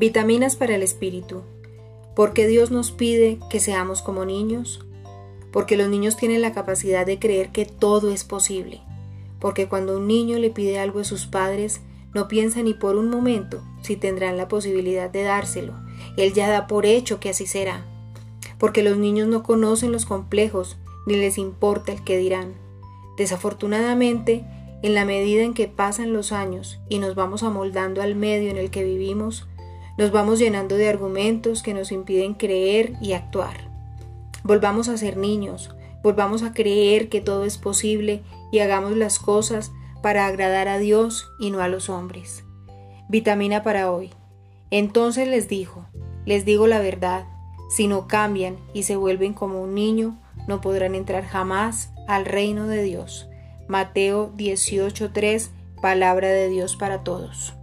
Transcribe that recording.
Vitaminas para el espíritu. ¿Por qué Dios nos pide que seamos como niños? Porque los niños tienen la capacidad de creer que todo es posible. Porque cuando un niño le pide algo a sus padres, no piensa ni por un momento si tendrán la posibilidad de dárselo. Él ya da por hecho que así será. Porque los niños no conocen los complejos ni les importa el que dirán. Desafortunadamente, en la medida en que pasan los años y nos vamos amoldando al medio en el que vivimos, nos vamos llenando de argumentos que nos impiden creer y actuar. Volvamos a ser niños, volvamos a creer que todo es posible y hagamos las cosas para agradar a Dios y no a los hombres. Vitamina para hoy. Entonces les dijo, les digo la verdad, si no cambian y se vuelven como un niño, no podrán entrar jamás al reino de Dios. Mateo 18:3, palabra de Dios para todos.